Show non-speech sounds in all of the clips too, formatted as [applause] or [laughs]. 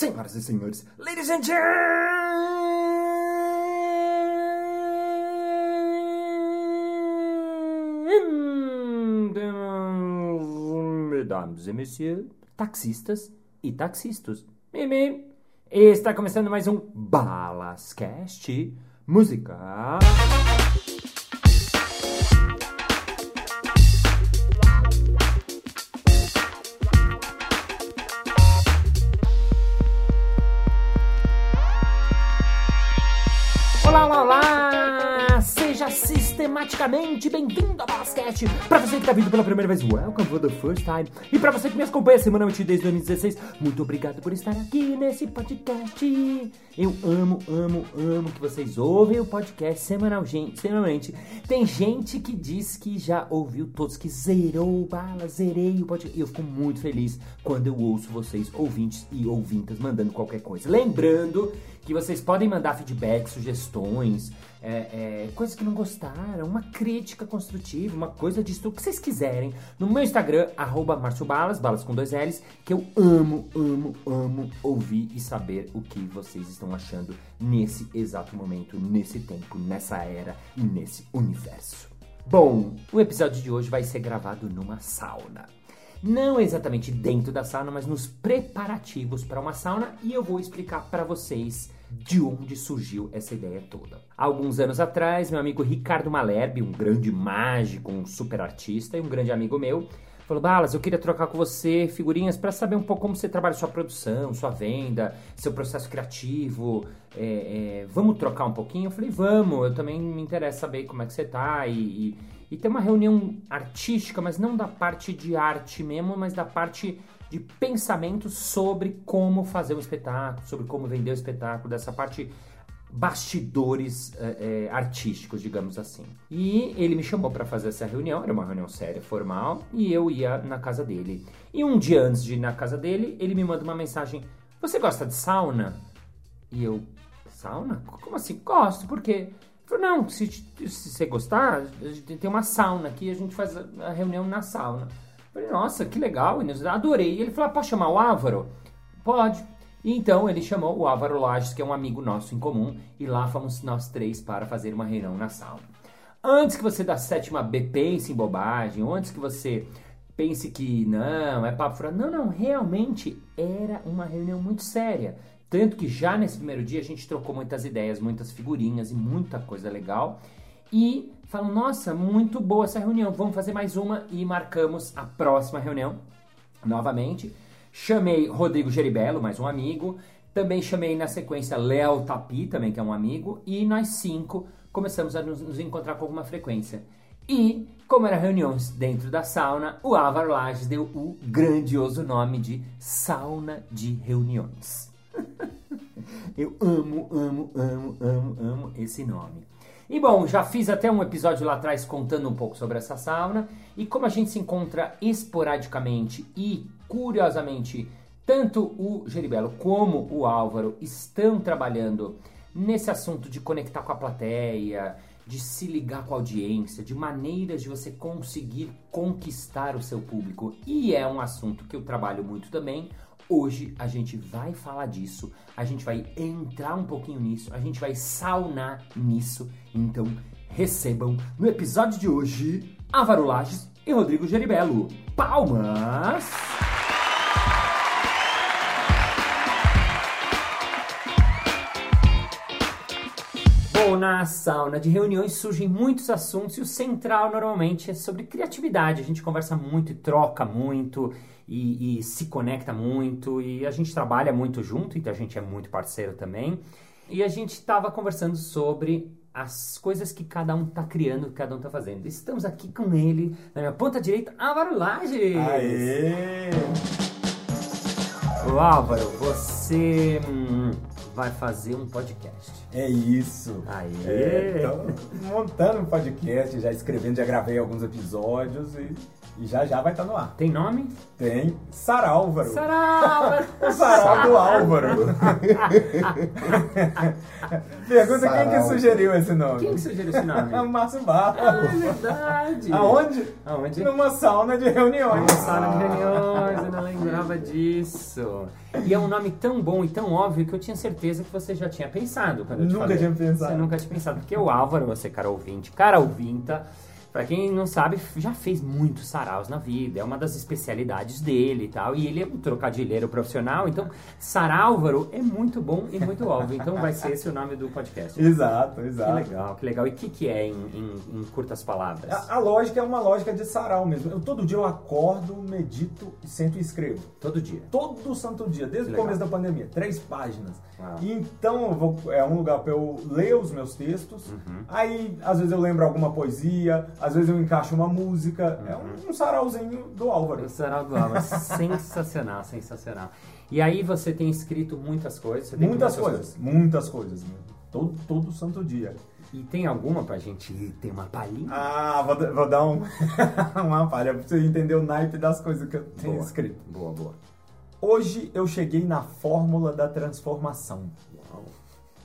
Senhoras e senhores, ladies and gentlemen, mesdames e messieurs, taxistas e taxistas. Mimi, está começando mais um Balascast Música. Sistematicamente bem-vindo ao Basquete! Pra você que tá vindo pela primeira vez, welcome for the first time! E pra você que me acompanha semanalmente desde 2016, muito obrigado por estar aqui nesse podcast! Eu amo, amo, amo que vocês ouvem o podcast semanal, gente, semanalmente. Tem gente que diz que já ouviu todos, que zerou bala, zerei o podcast. Eu fico muito feliz quando eu ouço vocês, ouvintes e ouvintas, mandando qualquer coisa. Lembrando que vocês podem mandar feedback, sugestões, é, é, coisas que não gostaram, uma crítica construtiva, uma coisa disso, o que vocês quiserem, no meu Instagram, arroba Balas, balas com dois L's, que eu amo, amo, amo ouvir e saber o que vocês estão achando nesse exato momento, nesse tempo, nessa era e nesse universo. Bom, o episódio de hoje vai ser gravado numa sauna não exatamente dentro da sauna, mas nos preparativos para uma sauna e eu vou explicar para vocês de onde surgiu essa ideia toda. Alguns anos atrás, meu amigo Ricardo Malherbe, um grande mágico, um super artista e um grande amigo meu, falou: Balas, eu queria trocar com você figurinhas para saber um pouco como você trabalha sua produção, sua venda, seu processo criativo. É, é, vamos trocar um pouquinho? Eu falei: Vamos, eu também me interessa saber como é que você tá e, e e ter uma reunião artística, mas não da parte de arte mesmo, mas da parte de pensamento sobre como fazer o espetáculo, sobre como vender o espetáculo, dessa parte bastidores é, é, artísticos, digamos assim. E ele me chamou para fazer essa reunião, era uma reunião séria, formal, e eu ia na casa dele. E um dia antes de ir na casa dele, ele me manda uma mensagem: Você gosta de sauna? E eu, sauna? Como assim? Gosto, por quê? Falei, não, se, se você gostar, tem uma sauna aqui, a gente faz a reunião na sauna. Falei, nossa, que legal, adorei. E ele falou, ah, chamar o Álvaro? Pode. E então ele chamou o Álvaro Lages, que é um amigo nosso em comum, e lá fomos nós três para fazer uma reunião na sauna. Antes que você da sétima B pense em bobagem, ou antes que você pense que não, é papo furado, não, não, realmente era uma reunião muito séria. Tanto que já nesse primeiro dia a gente trocou muitas ideias, muitas figurinhas e muita coisa legal. E falam, nossa, muito boa essa reunião, vamos fazer mais uma e marcamos a próxima reunião novamente. Chamei Rodrigo Geribello, mais um amigo. Também chamei na sequência Léo Tapi, também que é um amigo. E nós cinco começamos a nos, nos encontrar com alguma frequência. E, como era reuniões dentro da sauna, o Álvaro Lages deu o grandioso nome de Sauna de Reuniões. [laughs] Eu amo, amo, amo, amo, amo esse nome. E bom, já fiz até um episódio lá atrás contando um pouco sobre essa sauna e como a gente se encontra esporadicamente e curiosamente tanto o Geribelo como o Álvaro estão trabalhando nesse assunto de conectar com a plateia, de se ligar com a audiência, de maneiras de você conseguir conquistar o seu público. E é um assunto que eu trabalho muito também. Hoje a gente vai falar disso, a gente vai entrar um pouquinho nisso, a gente vai saunar nisso. Então recebam no episódio de hoje Álvaro Lages e Rodrigo Geribello. Palmas! Bom, na sauna de reuniões surgem muitos assuntos e o central normalmente é sobre criatividade. A gente conversa muito e troca muito e, e, se conecta muito e a gente trabalha muito junto, então a gente é muito parceiro também. E a gente estava conversando sobre as coisas que cada um está criando, que cada um está fazendo. Estamos aqui com ele, na minha ponta direita, Álvaro Lages! Aê! Ô Álvaro, você hum, vai fazer um podcast. É isso. Aê! É, montando um podcast, já escrevendo, já gravei alguns episódios e E já já vai estar no ar. Tem nome? Tem Sarálvaro. Sarau! [laughs] O Sarau do Álvaro. [laughs] Pergunta quem que sugeriu esse nome? Quem que sugeriu esse nome? [laughs] É o Márcio Ah, Barra. é verdade. Aonde? Aonde? Numa sauna de reuniões. Uma sala de reuniões, eu não lembrava disso. E é um nome tão bom e tão óbvio que eu tinha certeza que você já tinha pensado. Quando eu te Nunca falei. tinha pensado. Você nunca tinha pensado. Porque o Álvaro, você, cara ouvinte, cara ouvinta, pra quem não sabe, já fez muitos saraus na vida. É uma das especialidades dele e tal. E ele é um trocadilheiro profissional. Então, Sarálvaro é muito bom e muito óbvio. Então vai ser esse o nome do podcast. [laughs] Exato, Que exato. legal, que legal. E o que, que é em, em- em curtas palavras? A, a lógica é uma lógica de sarau mesmo. Eu, todo dia eu acordo, medito, sento e escrevo. Todo dia. Todo santo dia, desde Que o começo da pandemia. Três páginas. Então vou- é um lugar para eu ler os meus textos. Uhum. Aí, às vezes, eu lembro alguma poesia, às vezes eu encaixo uma música. É Uhum. um, um sarauzinho do Álvaro. O Sarau do Álvaro, [laughs] sensacional, sensacional. E aí você tem escrito muitas coisas. Muitas muitas coisas, muitas coisas. Todo, todo santo dia. E tem alguma pra gente ter uma palhinha? Ah, vou, vou dar um, [laughs] uma palha pra você entender o naipe das coisas que eu tenho Boa. escrito. Boa, boa. Hoje eu cheguei na fórmula da transformação. Uau.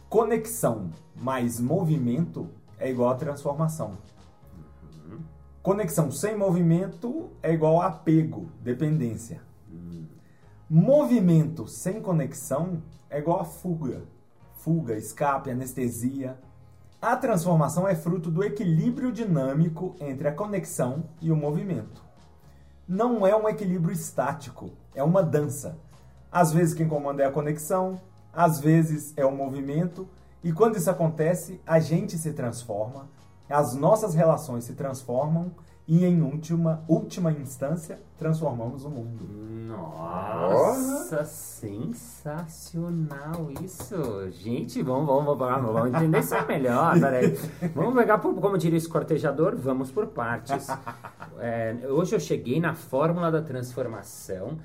Conexão mais movimento é igual a transformação. Conexão sem movimento é igual a apego, dependência. Movimento sem conexão é igual a fuga. Fuga, escape, anestesia. A transformação é fruto do equilíbrio dinâmico entre a conexão e o movimento. Não é um equilíbrio estático, é uma dança. Às vezes quem comanda é a conexão, às vezes é o movimento, e quando isso acontece, a gente se transforma, as nossas relações se transformam e em última, última instância transformamos o mundo. Nossa, sensacional isso. Gente, vamos, vamos, vamos, vamos entender isso melhor. [laughs] Peraí. Vamos pegar, por, como diria esse cortejador, vamos por partes. É, hoje eu cheguei na fórmula da transformação.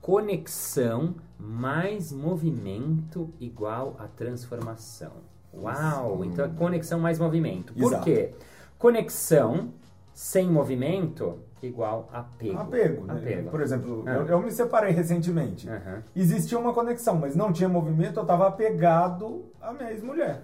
Conexão mais movimento igual a transformação. Uau! Então é conexão mais movimento. Por Exato. quê? Conexão sem movimento igual apego. Apego, né? Apego. Por exemplo, Ah. eu, eu me separei recentemente. Existia uma conexão, mas não tinha movimento, eu estava apegado à minha ex-mulher.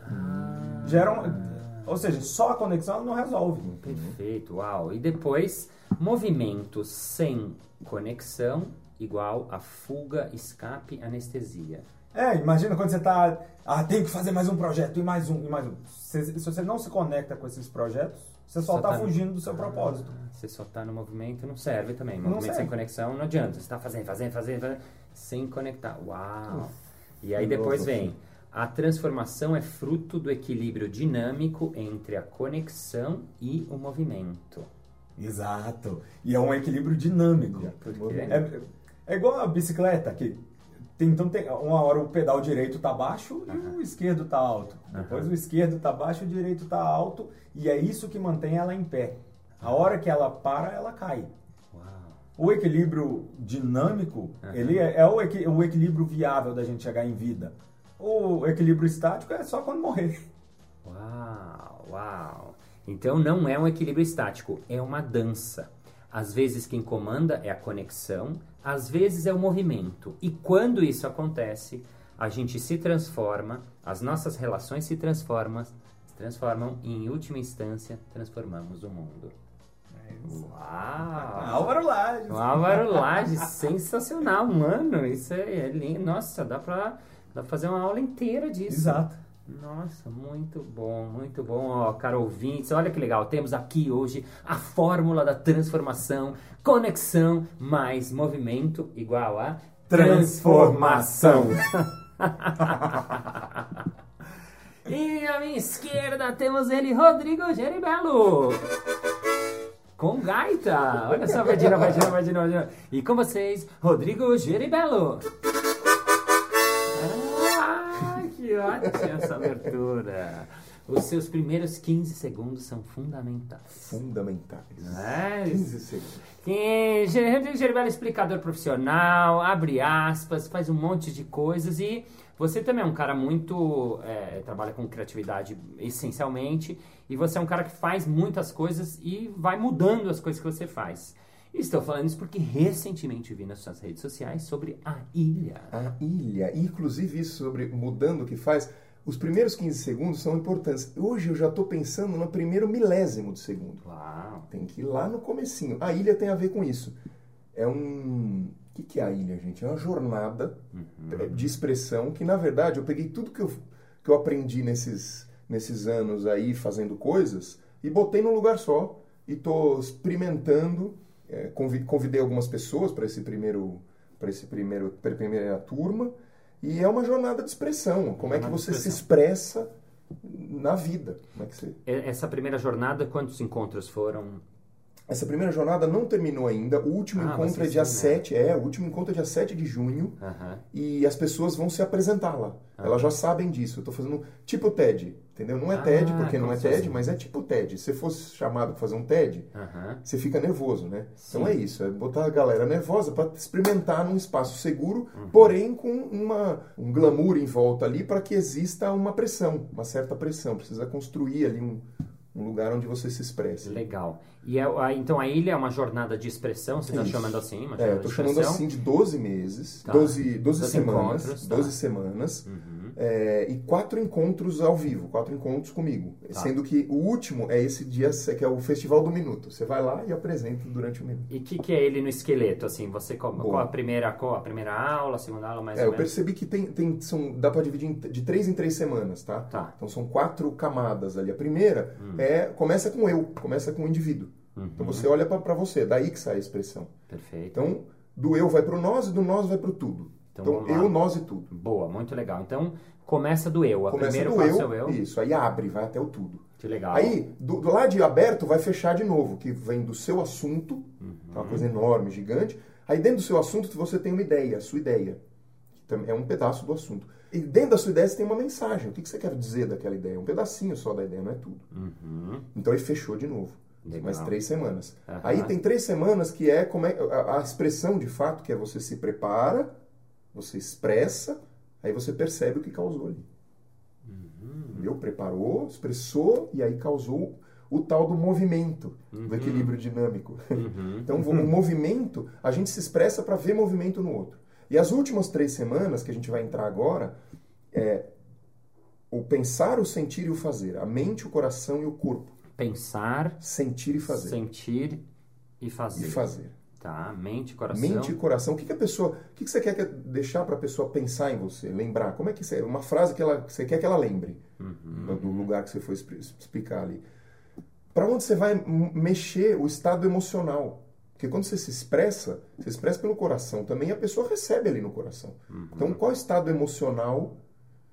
Já era um- ou seja, só a conexão não resolve. Perfeito, uau. E depois, movimento sem conexão igual a fuga, escape, anestesia. É, imagina quando você tá. Ah, tem que fazer mais um projeto, e mais um, e mais um. Se, se você não se conecta com esses projetos, você só, Só tá, tá- fugindo do seu propósito. Ah, Você só tá no movimento, não serve também. Movimento sem serve. conexão não adianta. Você tá fazendo, fazendo, fazendo, fazendo sem conectar. Uau! E aí depois filosofia. vem. A transformação é fruto do equilíbrio dinâmico entre a conexão e o movimento. Exato. E é um equilíbrio dinâmico. É, é igual a bicicleta, que então tem, uma hora o pedal direito tá baixo e o esquerdo tá alto. Depois Aham. o esquerdo tá baixo e o direito tá alto. E é isso que mantém ela em pé. A hora que ela para, ela cai. Uau! O equilíbrio dinâmico, Aham. ele é, é o, equi- o equilíbrio viável da gente chegar em vida. O equilíbrio estático é só quando morrer. Uau, uau. Então não é um equilíbrio estático, é uma dança. Às vezes quem comanda é a conexão, às vezes é o movimento. E quando isso acontece, a gente se transforma, as nossas relações se transformam, se transformam e em última instância transformamos o mundo. Uau! Álvaro Lages. Um Álvaro Laje, sensacional, mano. Isso é, é lindo. Nossa, dá pra, dá pra fazer uma aula inteira disso. Exato. Nossa, muito bom, muito bom. Ó, caro ouvintes, olha que legal. Temos aqui hoje a fórmula da transformação. Conexão mais movimento igual a Transformação. [laughs] e à minha esquerda temos ele, Rodrigo Geribello. Com gaita. Olha só, novo, vai de novo. E com vocês, Rodrigo Geribello. Ótima essa abertura. Os seus primeiros 15 segundos são fundamentais. Fundamentais. É, 15 segundos. que é explicador profissional, abre aspas, faz um monte de coisas e você também é um cara muito. é, trabalha com criatividade essencialmente e você é um cara que faz muitas coisas e vai mudando as coisas que você faz. Estou falando isso porque recentemente vi nas suas redes sociais sobre a ilha. A ilha. Inclusive isso sobre mudando o que faz. Os primeiros 15 segundos são importantes. Hoje eu já estou pensando no primeiro milésimo de segundo. Uau. Tem que ir lá no comecinho. A ilha tem a ver com isso. É um... O que, que é a ilha, gente? É uma jornada Uhum. de expressão que, na verdade, eu peguei tudo que eu, que eu aprendi nesses, nesses anos aí fazendo coisas e botei num lugar só. E estou experimentando. É, convi- convidei algumas pessoas para esse primeiro para esse primeiro pra primeira turma e é uma jornada de expressão. Como é que Jornada de você se expressa na vida? Como é que você Essa primeira jornada, quantos encontros foram? Essa primeira jornada não terminou ainda. O último Ah, encontro é dia terminaram. 7, é, o último encontro é dia 7 de junho Aham. e as pessoas vão se apresentar lá. Ah. Elas já sabem disso. Eu tô fazendo tipo TED, entendeu? Não é Ah, TED porque não é TED, fosse- mas é tipo TED. Se fosse chamado para fazer um TED, você fica nervoso, né? Sim. Então é isso, é botar a galera nervosa para experimentar num espaço seguro, Uhum. porém com uma, um glamour em volta ali para que exista uma pressão, uma certa pressão. Precisa construir ali um, um lugar onde você se expresse. Legal. E é, então a ilha é uma jornada de expressão, você está chamando assim? Uma É, eu de chamando assim de 12 meses, Tá. 12, 12 12 semanas, encontros, tá. 12 semanas, Uhum. É, e quatro encontros ao vivo, quatro encontros comigo. Tá. Sendo que o último é esse dia, que é o Festival do Minuto. Você vai lá e apresenta durante o minuto. E o que, que é ele no esqueleto? Assim, você qual, qual a primeira qual a primeira aula, a segunda aula, mais É, ou eu menos? percebi que tem, tem são, dá para dividir de três em três semanas, tá? Tá. Então são quatro camadas ali. A primeira é começa com eu, começa com o indivíduo. Uhum. Então você olha para você, daí que sai a expressão. Perfeito. Então do eu vai pro nós e do nós vai pro tudo. Então, Então, eu, nós e tudo. Boa, muito legal. Então, começa do eu. A Começa do eu, é o eu. isso, aí abre, vai até o tudo. Que legal. Aí, do, do lado de aberto, vai fechar de novo, que vem do seu assunto, que é uma coisa enorme, gigante. Aí dentro do seu assunto você tem uma ideia, a sua ideia, que é um pedaço do assunto. E dentro da sua ideia você tem uma mensagem. O que que você quer dizer daquela ideia? Um pedacinho só da ideia, não é tudo. Uhum. Então aí fechou de novo. Legal. Mais três semanas. Aham. Aí tem três semanas que é como é a, a expressão de fato, que é você se prepara, você expressa, aí você percebe o que causou ali. Entendeu? Preparou, expressou e aí causou o tal do movimento, do equilíbrio dinâmico. Uhum. [laughs] Então, o movimento, a gente se expressa para ver movimento no outro. E as últimas três semanas, que a gente vai entrar agora, é o pensar, o sentir e o fazer. A mente, o coração e o corpo. Pensar, Sentir e fazer. sentir e fazer. E fazer. Tá, mente, coração. Mente e coração. O que, que a pessoa. O que, que você quer que- deixar para a pessoa pensar em você? Lembrar? Como é que você. Uma frase que, ela, que você quer que ela lembre Uhum. do lugar que você foi expli- explicar ali. Para onde você vai mexer o estado emocional? Porque quando você se expressa, você expressa pelo coração também, a pessoa recebe ali no coração. Uhum. Então, qual é o estado emocional?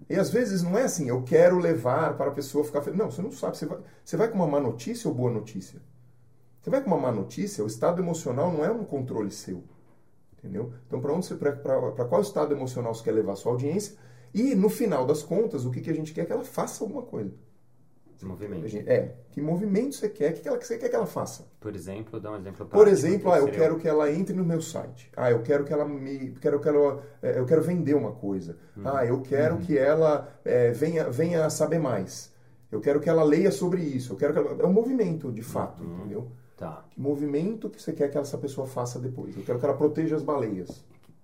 E às vezes não é assim, eu quero levar para a pessoa ficar feliz. Não, você não sabe. Você vai, você vai com uma má notícia ou boa notícia? Você vai com uma má notícia, o estado emocional não é um controle seu. Entendeu? Então, para onde você para qual estado emocional você quer levar a sua audiência? E no final das contas, o que, que a gente quer é que ela faça alguma coisa. Gente- é, que movimento você quer, o que, que ela, que você quer que ela faça? Por exemplo, dá um exemplo Por exemplo, ah, eu seria quero que ela entre no meu site. Ah, eu quero que ela me, quero que ela, eh, eu quero vender uma coisa. Ah, eu quero que ela eh, venha, venha saber mais. Eu quero que ela leia sobre isso. Eu quero que ela, é um movimento, de fato, entendeu? Tá, Que movimento que você quer que essa pessoa faça depois? Eu quero que ela proteja as baleias.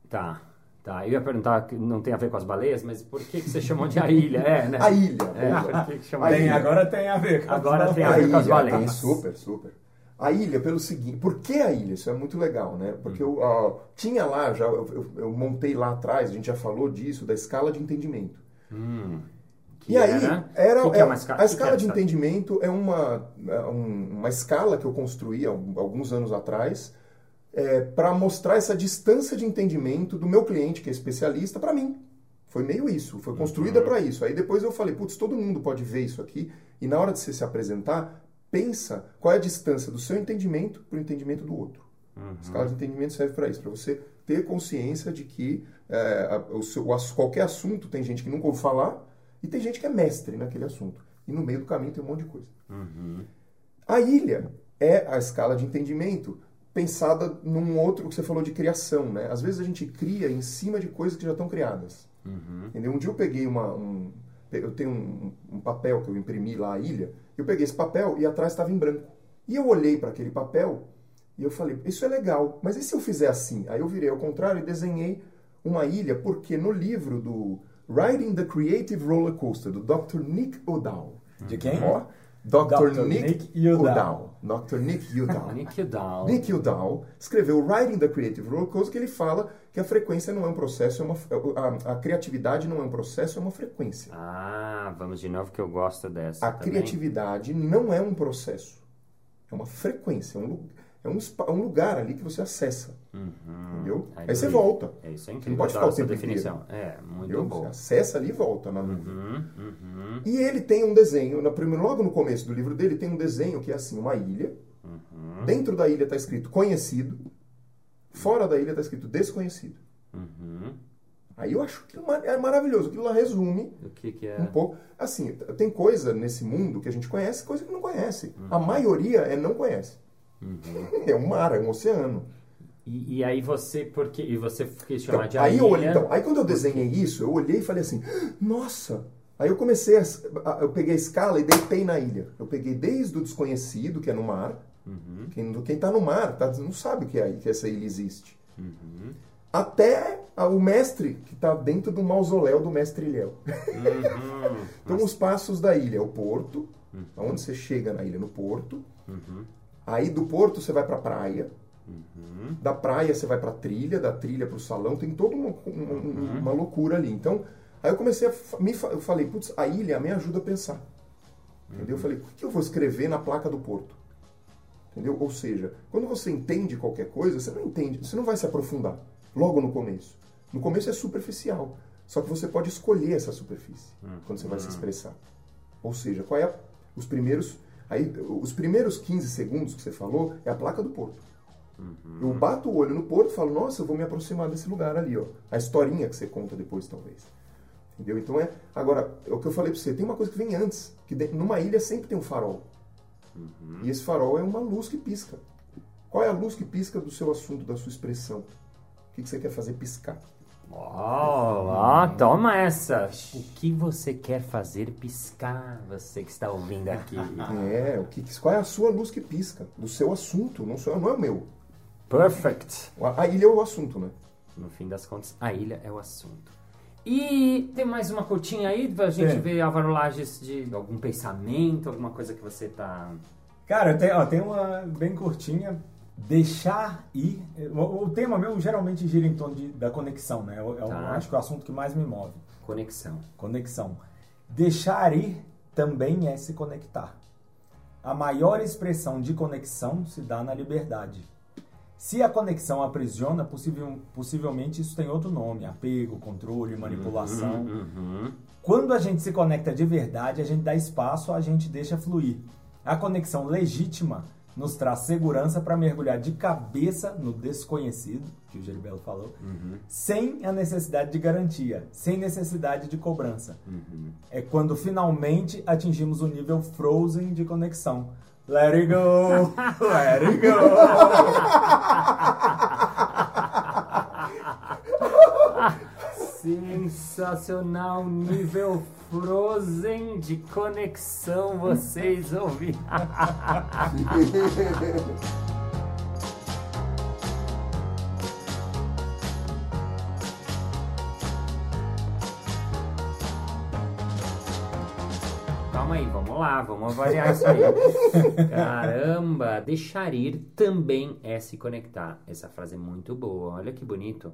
tá, tá. Eu ia perguntar, que não tem a ver com as baleias, mas por que, que você chamou de a ilha? É, né? A ilha. É, por que, que chamou A ilha. agora tem a ver com Agora as tem a ver com as baleias. tem, super, super. A ilha, pelo seguinte, por que a ilha? Isso é muito legal, né? Porque eu ah, tinha lá, já, eu, eu- eu montei lá atrás, a gente já falou disso, da escala de entendimento. Hum, E aí, era, é é- a que que escala é de entendimento é uma, é um- uma escala que eu construí alguns anos atrás para mostrar essa distância de entendimento do meu cliente, que é especialista, para mim. Foi meio isso, foi construída para isso. Aí depois eu falei, putz, todo mundo pode ver isso aqui, e na hora de você se apresentar, pensa qual é a distância do seu entendimento para o entendimento do outro. Uhum. A escala de entendimento serve para isso, para você ter consciência de que é, a- o seu- qualquer assunto tem gente que nunca ouviu falar e tem gente que é mestre naquele assunto. E no meio do caminho tem um monte de coisa. Uhum. A ilha é a escala de entendimento pensada num outro que você falou de criação, né? Às vezes a gente cria em cima de coisas que já estão criadas. Uhum. Entendeu? Um dia eu peguei uma, um, eu tenho um, um papel que eu imprimi lá a ilha, eu peguei esse papel e atrás estava em branco. E eu olhei para aquele papel E eu falei, isso é legal, mas e se eu fizer assim? Aí eu virei ao contrário e desenhei uma ilha, porque no livro do Riding the Creative Roller Coaster, do Dr. Nick O'Dowd. De quem? Ó, Dr. Dr. Nick, Nick Udall. Udall. Dr. Nick [laughs] Udall. Nick Down. Nick Udall escreveu Riding the Creative Roller Coaster, que ele fala que a frequência não é um processo, é uma, a, a criatividade não é um processo, é uma frequência. Ah, vamos de novo que eu gosto dessa. A também. criatividade não é um processo, é uma frequência, é um, é um, é um lugar ali que você acessa, Uhum. Aí Aí você eu- volta, É isso é Você incrível. não pode ficar o tempo definição. É, muito entendeu? Você bom. acessa ali e volta na nuvem. Uhum, uhum, E ele tem um desenho, no primeiro, logo no começo do livro dele, tem um desenho que é assim, uma ilha. uhum, Dentro da ilha está escrito conhecido, fora da ilha está escrito desconhecido. uhum. Aí eu acho que é maravilhoso. Aquilo lá resume que que é? um pouco. Assim, tem coisa nesse mundo que a gente conhece, coisa que não conhece. A maioria é não conhece. [laughs] É um mar, é um oceano. E, e aí você, porque e você quis chamar Então, de aí, olhei, então, aí quando eu desenhei isso, eu olhei e falei assim, nossa! Aí eu comecei, a, a- eu peguei a escala e deitei na ilha. Eu peguei desde o desconhecido, que é no mar. Uhum, Quem, quem tá no mar tá, não sabe que, é, que essa ilha existe. uhum, Até a- o mestre, que está dentro do mausoléu do mestre Ilhéu. uhum, [laughs] Então, os passos da ilha é o porto, onde você chega na ilha, no porto. uhum, Aí do porto você vai para a praia. Uhum. Da praia você vai para a trilha, da trilha para o salão. Tem toda uma, uma, uma loucura ali. Então, aí eu comecei a. Me, eu falei, putz, a ilha me ajuda a pensar. Entendeu? Eu falei, o que eu vou escrever na placa do porto? Entendeu? Ou seja, quando você entende qualquer coisa, você não entende, você não vai se aprofundar logo no começo. No começo é superficial. Só que você pode escolher essa superfície quando você vai se expressar. Ou seja, qual é a- os primeiros aí os primeiros 15 segundos que você falou é a placa do porto. Eu bato o olho no porto e falo, nossa, eu vou me aproximar desse lugar ali, ó. A historinha que você conta depois, talvez. Entendeu? Então é. Agora, é o que eu falei pra você, tem uma coisa que vem antes. Que de- numa ilha sempre tem um farol. E esse farol é uma luz que pisca. Qual é a luz que pisca do seu assunto, da sua expressão? O que que você quer fazer piscar? Ó, ó, toma essa. O que você quer fazer piscar, você que está ouvindo aqui? [laughs] É, o que, que- qual é a sua luz que pisca? Do seu assunto, não, sou, não é o meu. Perfect. A, ilha é o assunto, né? No fim das contas, a ilha é o assunto. E tem mais uma curtinha aí pra gente Tem. ver, Álvaro Lages, de algum pensamento, alguma coisa que você tá... Cara, tem, ó, tem uma bem curtinha. Deixar ir. O, o tema meu geralmente gira em torno de- da conexão, né? Eu, eu Tá. acho que é o assunto que mais me move. Conexão. Conexão. Deixar ir também é se conectar. A maior expressão de conexão se dá na liberdade. Se a conexão aprisiona, possivel- possivelmente isso tem outro nome: apego, controle, manipulação. Uhum. Quando a gente se conecta de verdade, a gente dá espaço, a gente deixa fluir. A conexão legítima nos traz segurança para mergulhar de cabeça no desconhecido, que o Geribelo falou, sem a necessidade de garantia, sem necessidade de cobrança. É quando finalmente atingimos o nível frozen de conexão. Let it go! Let it Sensacional nível Frozen de conexão, vocês ouviram. [laughs] Calma aí, vamos lá, vamos avaliar isso aí. [laughs] Caramba, deixar ir também é se conectar. Essa frase é muito boa, olha que bonito.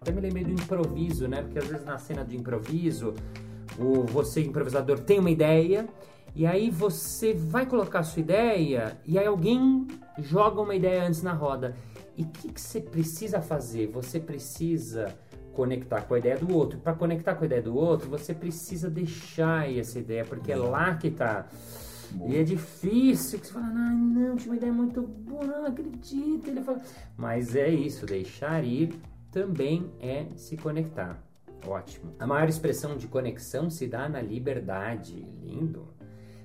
Até me lembrei do improviso, né? Porque às vezes na cena de improviso, o, você, improvisador, tem uma ideia, e aí você vai colocar a sua ideia, e aí alguém joga uma ideia antes na roda. E o que, que você precisa fazer? Você precisa conectar com a ideia do outro. Para conectar com a ideia do outro, você precisa deixar essa ideia, porque é lá que tá. E é difícil, que você fala, não, não, tinha uma ideia muito boa, não acredito. Ele fala, mas é isso, deixar ir também é se conectar. Ótimo. A maior expressão de conexão se dá na liberdade. Lindo.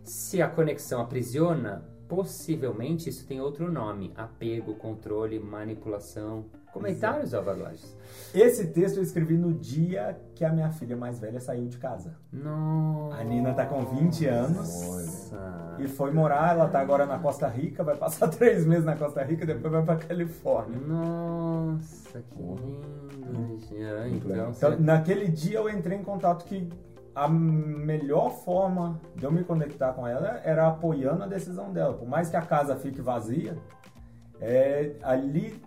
Se a conexão aprisiona, possivelmente isso tem outro nome: apego, controle, manipulação. Comentários, Alva Lages? Esse texto eu escrevi no dia que a minha filha mais velha saiu de casa. Nossa. A Nina tá com 20 anos e foi morar. Ela tá agora na Costa Rica, vai passar [laughs] três meses na Costa Rica e depois vai pra Califórnia. Nossa, que lindo. Então, Então, naquele dia eu entrei em contato que a melhor forma de eu me conectar com ela era apoiando a decisão dela. Por mais que a casa fique vazia, é, ali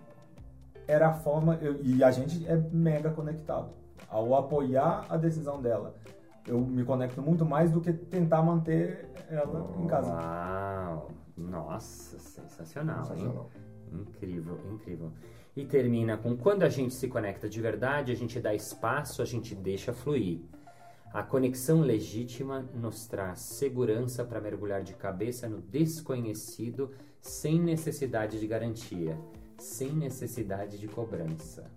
era a forma. eu- e a gente é mega conectado. Ao apoiar a decisão dela, eu me conecto muito mais do que tentar manter ela em casa. Uau! Nossa, sensacional? Sensacional. Incrível, incrível. E termina com quando a gente se conecta de verdade, a gente dá espaço, a gente deixa fluir. A conexão legítima nos traz segurança para mergulhar de cabeça no desconhecido sem necessidade de garantia, sem necessidade de cobrança.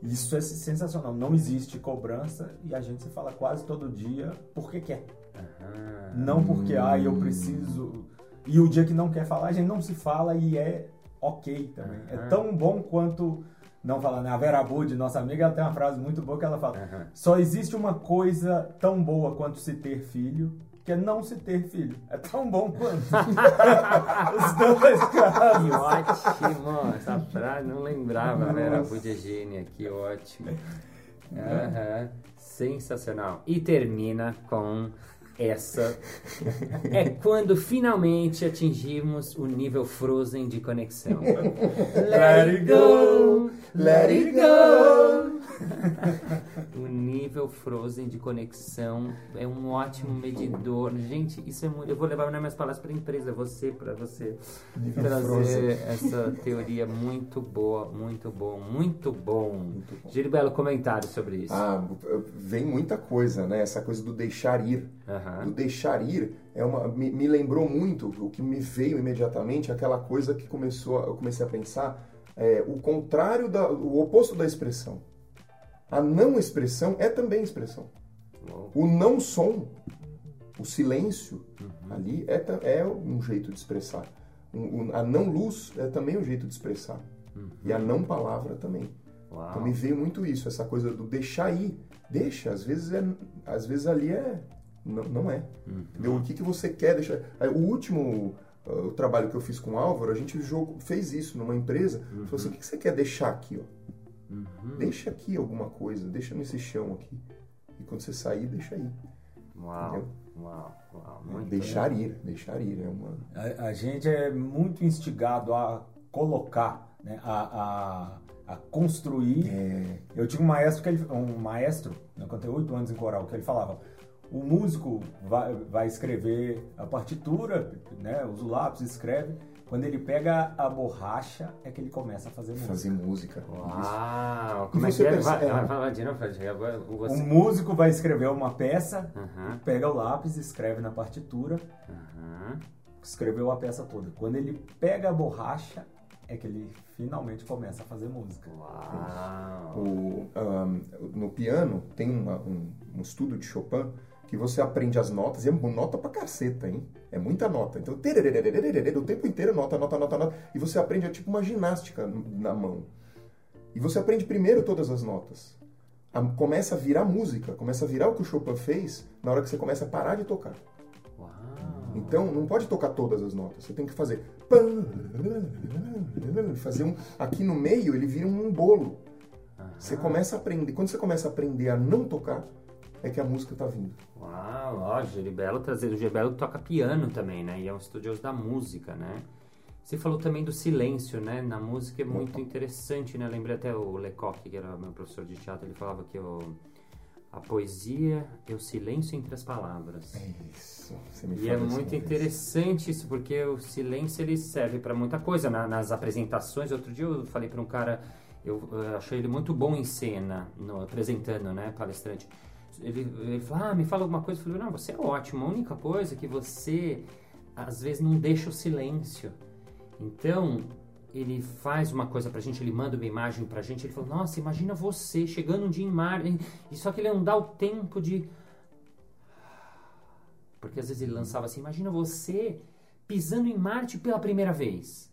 Isso é sensacional. Não existe cobrança e a gente se fala quase todo dia porque quer. Aham. Não porque, ah, eu preciso. E o dia que não quer falar, a gente não se fala e é ok também. É Aham. tão bom quanto não falar, né? A Vera Bud, nossa amiga, ela tem uma frase muito boa que ela fala: Aham. só existe uma coisa tão boa quanto se ter filho, que é não se ter filho. É tão bom quanto. [laughs] Os dois Que casos. ótimo! Essa frase não lembrava, Vera Budegenia, que ótimo. Aham, Sensacional. E termina com essa. É quando finalmente atingimos o nível Frozen de conexão. Let it go! Let it go! [laughs] O nível Frozen de conexão é um ótimo medidor. Gente, isso é muito. Eu vou levar nas minhas palavras para a empresa, você, para você trazer Frozen. essa teoria muito boa, muito bom, muito bom. Gilbelo, comentário sobre isso. Ah, vem muita coisa, né? Essa coisa do deixar ir. Aham. O deixar ir é uma, me, me lembrou muito, o que me veio imediatamente, aquela coisa que começou, eu comecei a pensar, é, o contrário, da, o oposto da expressão. A não expressão é também expressão. O não som, o silêncio ali é, é um jeito de expressar. A não luz é também um jeito de expressar. E a não palavra também. Uau. Então me veio muito isso, essa coisa do deixar ir. Deixa, às vezes, é, às vezes ali é. Não, não é. Entendeu? O que, que você quer deixar. Aí, O último ah, o trabalho que eu fiz com o Álvaro, a gente jogou, fez isso numa empresa. Falou assim: o que, que você quer deixar aqui? Ó? Deixa aqui alguma coisa, deixa nesse chão aqui. E quando você sair, deixa aí. Uau, Entendeu? uau, uau. Muito deixar ir, deixar ir. É uma. A, a gente é muito instigado a colocar, né? a, a, a construir. É, Eu tinha um maestro, que ele, um maestro, eu cantei oito anos em coral, que ele falava, o músico vai, vai escrever a partitura, né, usa o lápis, escreve, quando ele pega a borracha é que ele começa a fazer música. fazer música. Isso. Uau, E como é você que é? Vai, vai, vai, de novo, Fred. Agora, O Você... músico vai escrever uma peça, Aham, pega o lápis, escreve na partitura, aham. escreveu a peça toda. Quando ele pega a borracha, é que ele finalmente começa a fazer música. Uau. O, ahn, no piano tem uma- um, um estudo de Chopin que você aprende as notas, e é nota pra caceta, hein? É muita nota. Então, o tempo inteiro nota, nota, nota, nota. E você aprende, é tipo uma ginástica na mão. E você aprende primeiro todas as notas. A- começa a virar música, começa a virar o que o Chopin fez na hora que você começa a parar de tocar. Uau. Então, não pode tocar todas as notas. Você tem que fazer. Fazer um. Aqui no meio, ele vira um bolo. Você começa a aprender. Quando você começa a aprender a não tocar, é que a música tá vindo. Uau, ó, Geribelo trazer. O Geribelo toca piano também, né? E é um estudioso da música, né? Você falou também do silêncio, né? Na música é muito interessante, né? Eu lembrei até o Lecoq, que era meu professor de teatro, ele falava que o, a poesia é o silêncio entre as palavras. Isso. Você me E é muito vez. interessante isso, porque o silêncio ele serve para muita coisa. Na- nas apresentações, outro dia eu falei para um cara, eu, eh, achei ele muito bom em cena, no- apresentando, né, palestrante. Ele, ele falou, ah, me fala alguma coisa. Eu falei, não, você é ótimo. A única coisa é que você, às vezes, não deixa o silêncio. Então, ele faz uma coisa pra gente, ele manda uma imagem pra gente. Ele falou, nossa, imagina você chegando um dia em mar. [laughs] E só que ele não dá o tempo de Porque às vezes ele lançava assim, imagina você pisando em Marte pela primeira vez.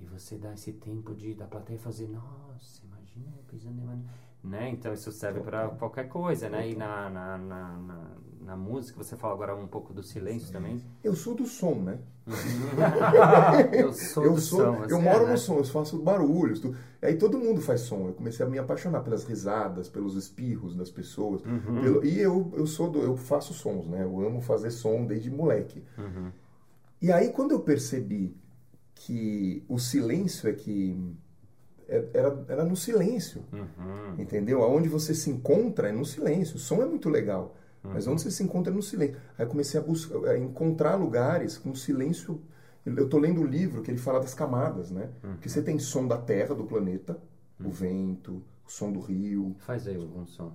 E você dá esse tempo de da plateia fazer, nossa, imagina eu pisando em Marte. Né? Então isso serve para qualquer coisa, né? E na, na, na, na, na música, você fala agora um pouco do silêncio também. Eu sou do som, né? [laughs] eu sou eu do sou, som. eu assim, moro né? no som, eu faço barulhos. Tu... Aí todo mundo faz som. Eu comecei a me apaixonar pelas risadas, pelos espirros das pessoas. Uhum. Pelo- E eu, eu sou do, eu faço sons, né? Eu amo fazer som desde moleque. Uhum. E aí quando eu percebi que o silêncio é que é- era, era no silêncio, Uhum. entendeu? Aonde você se encontra é no silêncio. O som é muito legal, mas onde você se encontra é no silêncio. Aí eu comecei a buscar, a encontrar lugares com silêncio. Eu tô lendo um livro que ele fala das camadas, né? Que você tem som da Terra, do planeta, o vento, o som do rio. Faz aí algum som.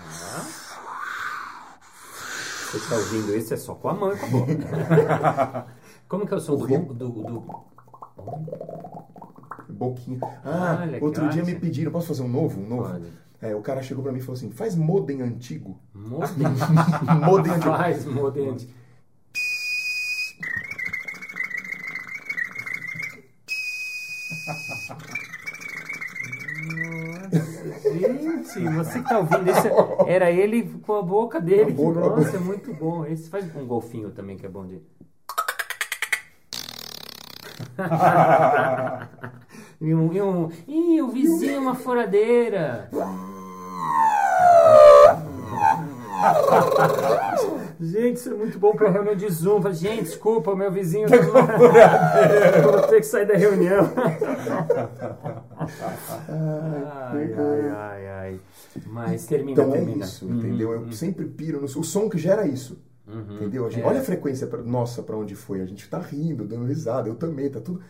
Ah. Você está ouvindo isso é só com a mão e com a boca. [laughs] Como que é o som do, rio. do, do- Boquinha. Ah, Olha, outro dia me pediram, posso fazer um novo? Um novo? Pode. É, o cara chegou pra mim e falou assim: faz modem antigo. Modem. [laughs] modem antigo. Faz modem. Nossa, gente, você que tá ouvindo isso, era ele com a boca dele. Boca, Nossa, é muito bom. Esse faz um golfinho também que é bom de. [laughs] e um, e um, ih, o vizinho uma furadeira. [laughs] Gente, isso é muito bom pra reunião de Zoom. Fala, Gente, desculpa, o meu vizinho. Vou ter que sair da reunião. ai, ai, ai, ai. Mas termina, Então é termina. isso, Uhum, entendeu? Eu sempre piro no o som que gera isso. Uhum. Entendeu? A gente- É. Olha a frequência pra- nossa para onde foi. A gente tá rindo, dando risada, eu também, tá tudo.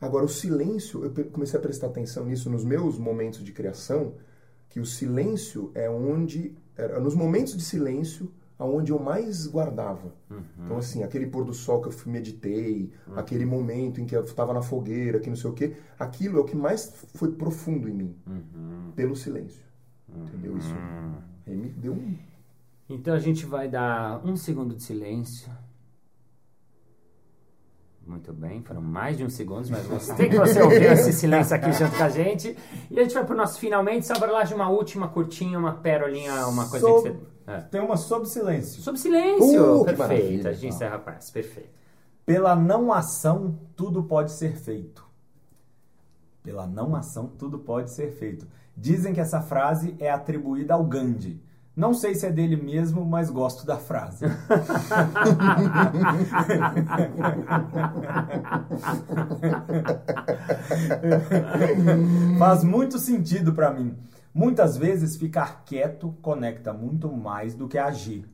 Agora, o silêncio, eu comecei a prestar atenção nisso nos meus momentos de criação, que o silêncio é onde. Era nos momentos de silêncio aonde eu mais guardava. Uhum. Então, assim, aquele pôr do sol que eu meditei, aquele momento em que eu estava na fogueira, que não sei o quê, aquilo é o que mais foi profundo em mim, Uhum. pelo silêncio. Entendeu? Isso aí me deu um. Então a gente vai dar um segundo de silêncio. Muito bem, foram mais de um segundo, mas gostei que você ouviu esse silêncio aqui junto com a gente. E a gente vai pro nosso finalmente, só para lá de uma última curtinha, uma pérolinha, uma coisa Sob- que você. É. Tem uma sob silêncio. Sobre silêncio! Uh, perfeito, a gente encerra com essa, perfeito. Pela não ação, tudo pode ser feito. Pela não ação, tudo pode ser feito. Dizem que essa frase é atribuída ao Gandhi. Não sei se é dele mesmo, mas gosto da frase. [laughs] Faz muito sentido pra mim. Muitas vezes ficar quieto conecta muito mais do que agir.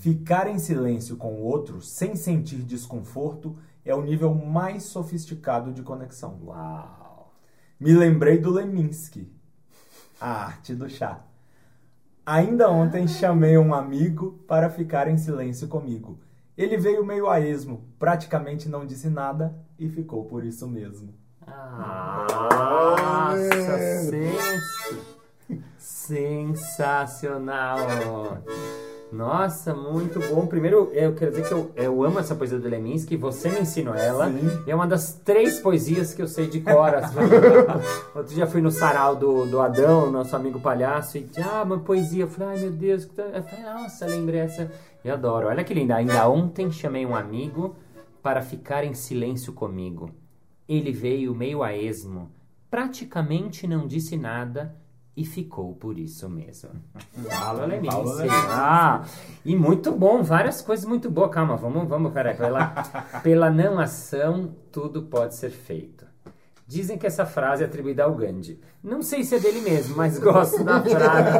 Ficar em silêncio com o outro sem sentir desconforto é o nível mais sofisticado de conexão. Uau! Me lembrei do Leminski, a arte do chá. Ainda ontem chamei um amigo para ficar em silêncio comigo. Ele veio meio a esmo, praticamente não disse nada e ficou por isso mesmo. Nossa, É. sens- sensacional! Nossa, muito bom. Primeiro, eu quero dizer que eu, eu amo essa poesia do Leminski, você me ensinou ela. Sim. E é uma das três poesias que eu sei de cor. assim. [laughs] Outro dia fui no sarau do, do Adão, nosso amigo palhaço, e ah, uma poesia. Eu falei, ai meu Deus, que tá-" eu falei, nossa, lembrei essa. Eu adoro. Olha que linda. Ainda ontem chamei um amigo para ficar em silêncio comigo. Ele veio meio a esmo, praticamente não disse nada e ficou por isso mesmo. Paulo Leminski. Paulo Leminski. Ah, e muito bom, várias coisas muito boas. Calma, vamos, vamos, peraí. Pela, pela não ação, tudo pode ser feito. Dizem que essa frase é atribuída ao Gandhi. Não sei se é dele mesmo, mas [laughs] gosto da frase.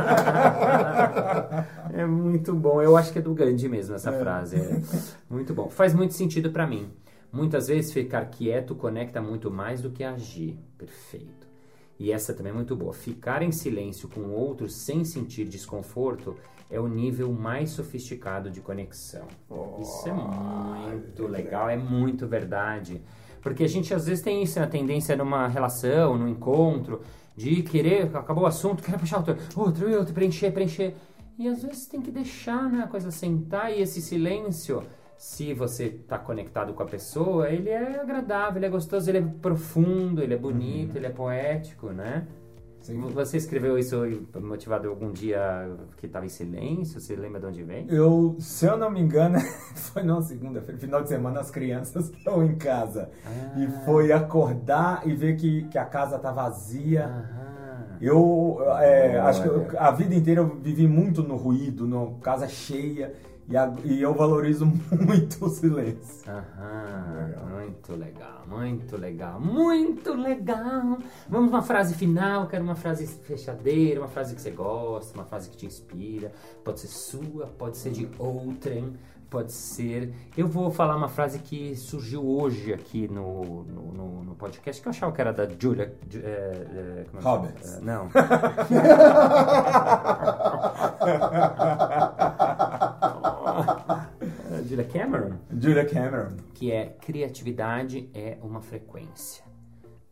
É muito bom. Eu acho que é do Gandhi mesmo essa frase. É muito bom. Faz muito sentido pra mim. Muitas vezes ficar quieto conecta muito mais do que agir. Perfeito. E essa também é muito boa. Ficar em silêncio com o outro sem sentir desconforto é o nível mais sofisticado de conexão. Isso é muito legal, é muito verdade. Porque a gente às vezes tem isso, a tendência numa relação, num encontro, de querer, acabou o assunto, querer puxar outro, outro, outro, preencher, preencher. E às vezes tem que deixar né, a coisa sentar e esse silêncio, se você está conectado com a pessoa, ele é agradável, ele é gostoso, ele é profundo, ele é bonito, ele é poético, né? Sim. Você escreveu isso motivado algum dia que estava em silêncio? Você lembra de onde vem? Eu, se eu não me engano, [laughs] foi numa segunda-feira, final de semana, as crianças estão em casa. Ah. E foi acordar e ver que, que a casa tá vazia. Aham. Eu é, acho que eu- a vida inteira eu vivi muito no ruído, no casa cheia, e, a- e eu valorizo [laughs] muito o silêncio. Aham, Legal. muito legal, muito legal, muito legal. Vamos uma frase final, quero uma frase fechadeira, uma frase que você gosta, uma frase que te inspira. Pode ser sua, pode ser de outrem, pode ser. Eu vou falar uma frase que surgiu hoje aqui no, no, no- no podcast, que eu achava que era da Julia. Ju- é, é, como é? Roberts. É, não. [laughs] [laughs] Julia Cameron. Julia Cameron. que é criatividade é uma frequência.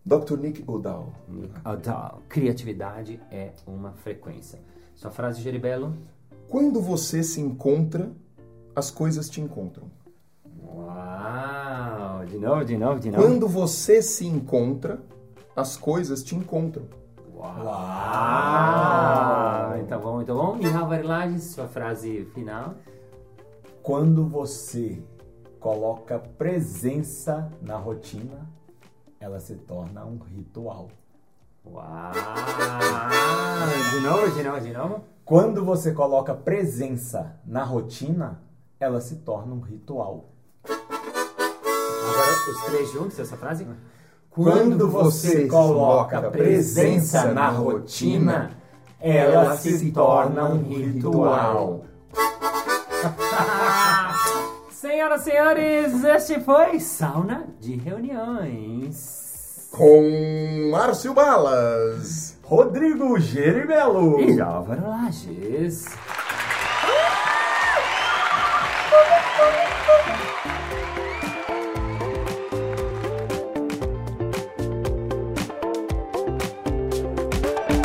Dr. Nick Odal. Nick Odal. Criatividade é uma frequência. Sua frase, Geribello? Quando você se encontra, as coisas te encontram. Uau! De novo, de novo, de novo. Quando você se encontra, as coisas te encontram. Uau! Então vamos, então vamos. Mihal Varilages, sua frase final. Quando você coloca presença na rotina, ela se torna um ritual. Uau! De novo, de novo, de novo. Quando você coloca presença na rotina, ela se torna um ritual. Agora os três juntos, essa frase. Quando você coloca presença na rotina, ela se torna um ritual. [laughs] Senhoras e senhores, este foi Sauna de Reuniões. Com Márcio Balas. Rodrigo Geribello. E Álvaro Lages.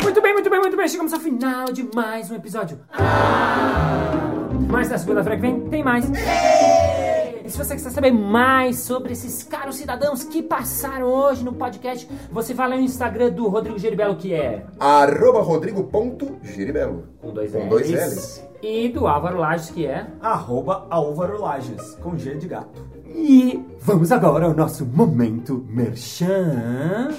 Muito bem, muito bem, muito bem. Chegamos ao final de mais um episódio. Mas na segunda-feira que vem tem mais. E se você quiser saber mais sobre esses caros cidadãos que passaram hoje no podcast, você vai lá no Instagram do Rodrigo Geribello, que é Arroba rodrigo.giribelo. com dois Com L's. dois L's. E do Álvaro Lages, que é. Arroba Álvaro Lages, com G de gato. E vamos agora ao nosso momento merchan.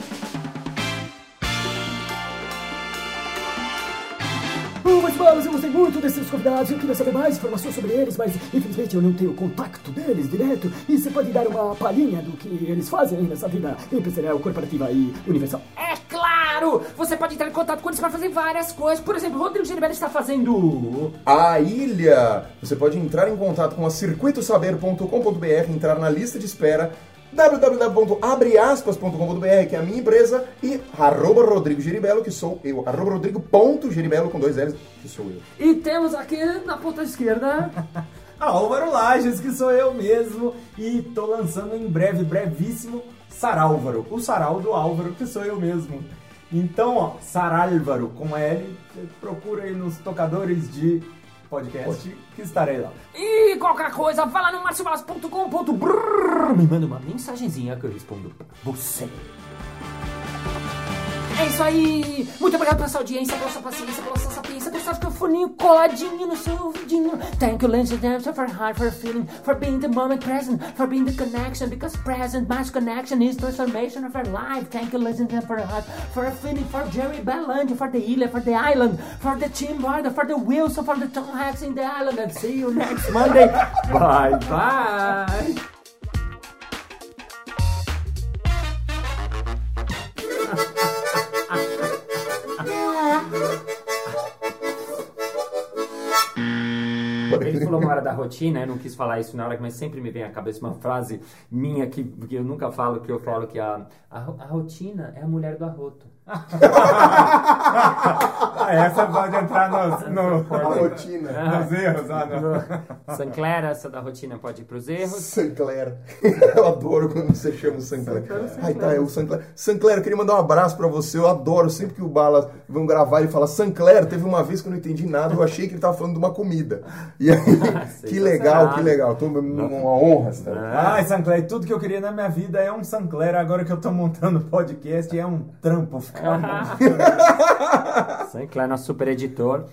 Mas Balas, eu gostei muito desses convidados. Eu queria saber mais informações sobre eles, mas infelizmente eu não tenho contato deles direto. E você pode dar uma palhinha do que eles fazem nessa vida empresarial, corporativa e universal? É claro! Você pode entrar em contato com eles para fazer várias coisas. Por exemplo, o Rodrigo Geribelli está fazendo. A ilha. Você pode entrar em contato com a circuitosaber.com.br, entrar na lista de espera www.abreaspas.com.br, que é a minha empresa, e arroba Rodrigo Geribello, que sou eu. Arroba Rodrigo.geribello com dois L's, que sou eu. E temos aqui na ponta esquerda. [laughs] Álvaro Lages, que sou eu mesmo. E tô lançando em breve, brevíssimo, Sarálvaro. O Sarau do Álvaro, que sou eu mesmo. Então, ó, Sarálvaro com L. Procura aí nos tocadores de podcast que estarei lá. E qualquer coisa, vai lá no marciobalas.com.br. Me manda uma mensagenzinha que eu respondo pra você. É isso aí! Muito obrigado pela sua audiência, pela sua paciência, pela sua sapiência, por estar com o foninho coladinho no seu ouvidinho. Thank you, gentlemen, for heart, for feeling, for being the moment present, for being the connection, because present, mass connection is transformation of our life. Thank you, gentlemen, for heart, for feeling, for Jerry Bellange, for the Ilha, for the island, for the Tim Barder, for the Wilson, for the Tom Hanks in the island, and see you next Monday. [laughs] bye, bye! Falou uma hora da rotina, eu não quis falar isso na hora, mas sempre me vem à cabeça uma frase minha que, que eu nunca falo, que eu falo que a, a, a rotina é a mulher do arroto. Ah, Essa pode entrar nos, no, A rotina. nos erros. Ah, não. Sancler, essa da rotina pode ir pros erros. Sancler. [laughs] Eu adoro quando você chama o Sancler. Ai, tá, é o Sancler. Sancler, eu queria mandar um abraço pra você. Eu adoro. Sempre que o Bala vão gravar, ele fala Sancler. Teve uma vez que eu não entendi nada. Eu achei que ele tava falando de uma comida. E aí, [laughs] que legal, que legal. Tô uma honra, tá? Ai, Sancler, tudo que eu queria na minha vida é um Sancler. Agora que eu tô montando podcast, é um trampo. Ficar Sancler, nosso super editor.